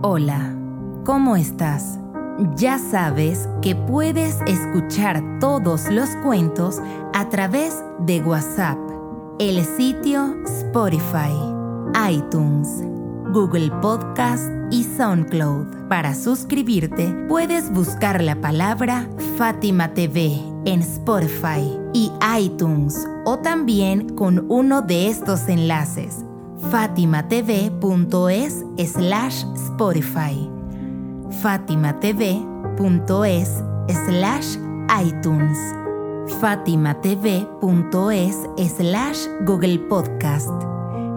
Hola, ¿cómo estás? Ya sabes que puedes escuchar todos los cuentos a través de WhatsApp, el sitio Spotify, iTunes, Google Podcast y SoundCloud. Para suscribirte, puedes buscar la palabra Fátima TV en Spotify y iTunes o también con uno de estos enlaces fatimatv.es slash Spotify, fatimatv.es slash iTunes, fatimatv.es slash Google Podcast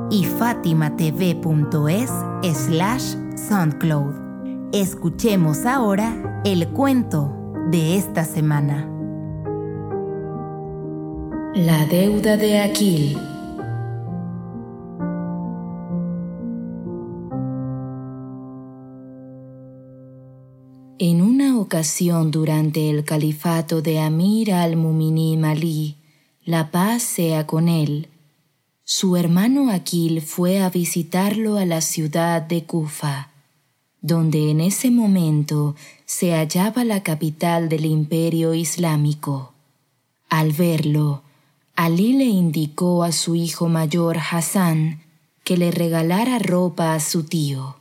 y fatimatv.es slash SoundCloud. Escuchemos ahora el cuento de esta semana. La deuda de Aquil. En una ocasión durante el califato de Amir al-Muminim Ali, la paz sea con él, su hermano Aquil fue a visitarlo a la ciudad de Kufa, donde en ese momento se hallaba la capital del imperio islámico. Al verlo, Ali le indicó a su hijo mayor Hassan que le regalara ropa a su tío.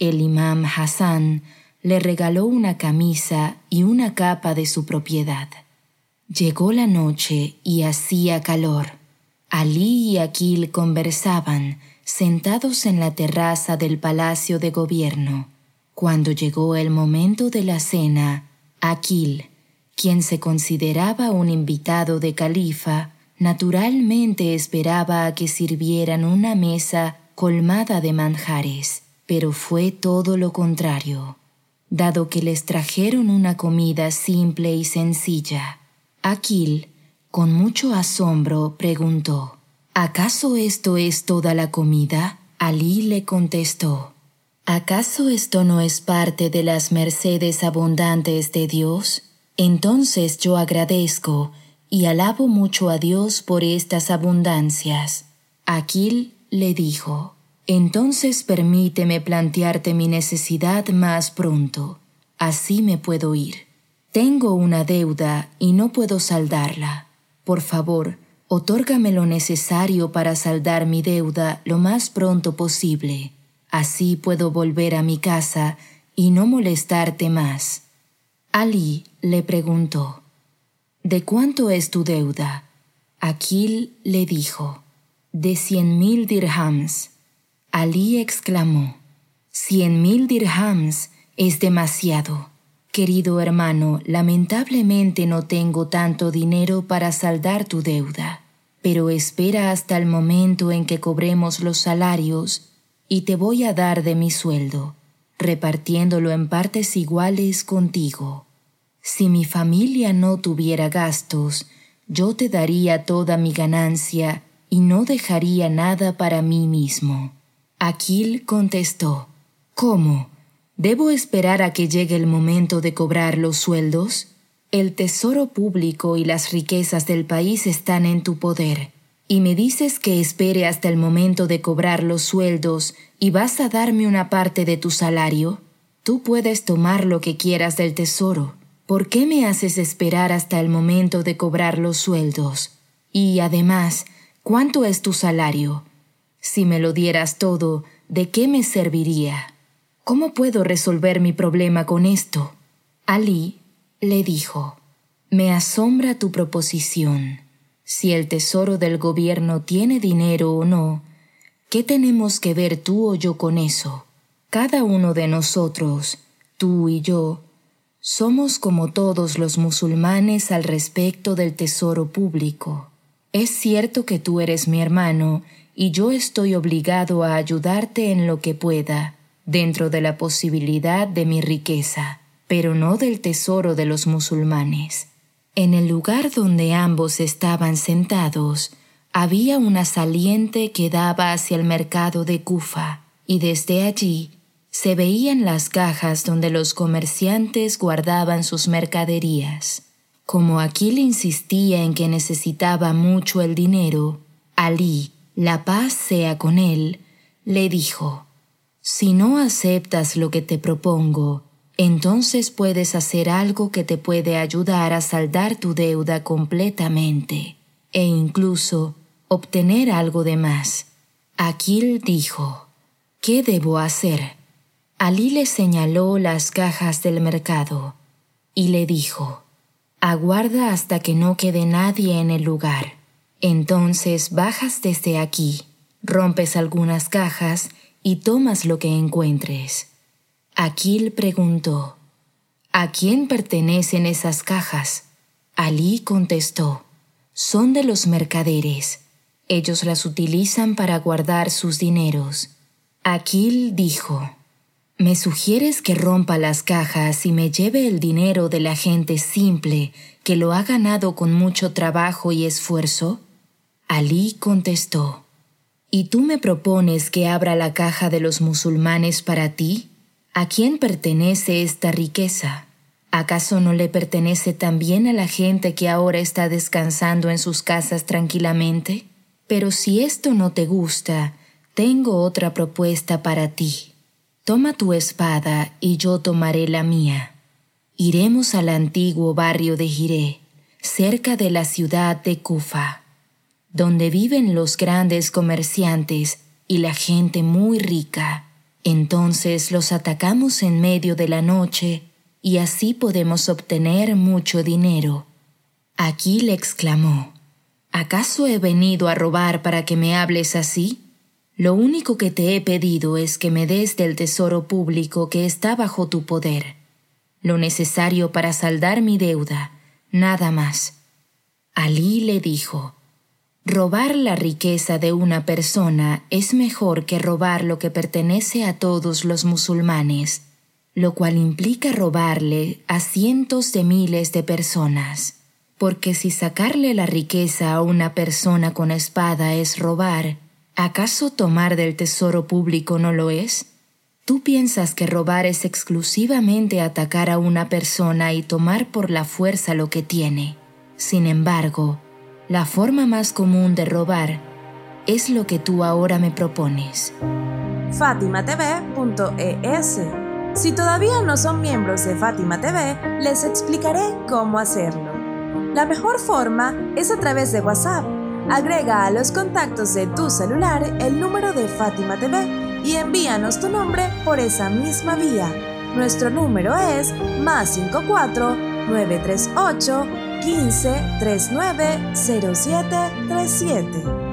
El imam Hassan le regaló una camisa y una capa de su propiedad. Llegó la noche y hacía calor. Alí y Aquil conversaban sentados en la terraza del palacio de gobierno. Cuando llegó el momento de la cena, Aquil, quien se consideraba un invitado de califa, naturalmente esperaba a que sirvieran una mesa colmada de manjares, pero fue todo lo contrario dado que les trajeron una comida simple y sencilla. Aquil, con mucho asombro, preguntó, ¿Acaso esto es toda la comida? Alí le contestó, ¿acaso esto no es parte de las mercedes abundantes de Dios? Entonces yo agradezco y alabo mucho a Dios por estas abundancias. Aquil le dijo, entonces permíteme plantearte mi necesidad más pronto. Así me puedo ir. Tengo una deuda y no puedo saldarla. Por favor, otórgame lo necesario para saldar mi deuda lo más pronto posible. Así puedo volver a mi casa y no molestarte más. Ali le preguntó, ¿De cuánto es tu deuda? Aquil le dijo, de cien mil dirhams. Alí exclamó, Cien mil dirhams es demasiado. Querido hermano, lamentablemente no tengo tanto dinero para saldar tu deuda, pero espera hasta el momento en que cobremos los salarios y te voy a dar de mi sueldo, repartiéndolo en partes iguales contigo. Si mi familia no tuviera gastos, yo te daría toda mi ganancia y no dejaría nada para mí mismo. Aquil contestó, ¿Cómo? ¿Debo esperar a que llegue el momento de cobrar los sueldos? El tesoro público y las riquezas del país están en tu poder, y me dices que espere hasta el momento de cobrar los sueldos y vas a darme una parte de tu salario. Tú puedes tomar lo que quieras del tesoro. ¿Por qué me haces esperar hasta el momento de cobrar los sueldos? Y además, ¿cuánto es tu salario? Si me lo dieras todo, ¿de qué me serviría? ¿Cómo puedo resolver mi problema con esto? Ali le dijo, Me asombra tu proposición. Si el tesoro del gobierno tiene dinero o no, ¿qué tenemos que ver tú o yo con eso? Cada uno de nosotros, tú y yo, somos como todos los musulmanes al respecto del tesoro público. Es cierto que tú eres mi hermano y yo estoy obligado a ayudarte en lo que pueda, dentro de la posibilidad de mi riqueza, pero no del tesoro de los musulmanes. En el lugar donde ambos estaban sentados, había una saliente que daba hacia el mercado de Kufa, y desde allí se veían las cajas donde los comerciantes guardaban sus mercaderías. Como Aquil insistía en que necesitaba mucho el dinero, Ali, la paz sea con él, le dijo, Si no aceptas lo que te propongo, entonces puedes hacer algo que te puede ayudar a saldar tu deuda completamente e incluso obtener algo de más. Aquil dijo, ¿qué debo hacer? Alí le señaló las cajas del mercado y le dijo, aguarda hasta que no quede nadie en el lugar. Entonces bajas desde aquí, rompes algunas cajas y tomas lo que encuentres. Aquil preguntó, ¿A quién pertenecen esas cajas? Alí contestó, son de los mercaderes. Ellos las utilizan para guardar sus dineros. Aquil dijo, ¿Me sugieres que rompa las cajas y me lleve el dinero de la gente simple que lo ha ganado con mucho trabajo y esfuerzo? Alí contestó, ¿Y tú me propones que abra la caja de los musulmanes para ti? ¿A quién pertenece esta riqueza? ¿Acaso no le pertenece también a la gente que ahora está descansando en sus casas tranquilamente? Pero si esto no te gusta, tengo otra propuesta para ti. Toma tu espada y yo tomaré la mía. Iremos al antiguo barrio de Jiré, cerca de la ciudad de Kufa, donde viven los grandes comerciantes y la gente muy rica. Entonces los atacamos en medio de la noche y así podemos obtener mucho dinero. Aquí le exclamó, ¿acaso he venido a robar para que me hables así? Lo único que te he pedido es que me des del tesoro público que está bajo tu poder, lo necesario para saldar mi deuda, nada más. Alí le dijo, Robar la riqueza de una persona es mejor que robar lo que pertenece a todos los musulmanes, lo cual implica robarle a cientos de miles de personas. Porque si sacarle la riqueza a una persona con espada es robar, ¿Acaso tomar del tesoro público no lo es? ¿Tú piensas que robar es exclusivamente atacar a una persona y tomar por la fuerza lo que tiene? Sin embargo, la forma más común de robar es lo que tú ahora me propones. FátimaTV.es Si todavía no son miembros de Fátima TV, les explicaré cómo hacerlo. La mejor forma es a través de WhatsApp Agrega a los contactos de tu celular el número de Fátima TV y envíanos tu nombre por esa misma vía. Nuestro número es más 54 938 15 39 0737.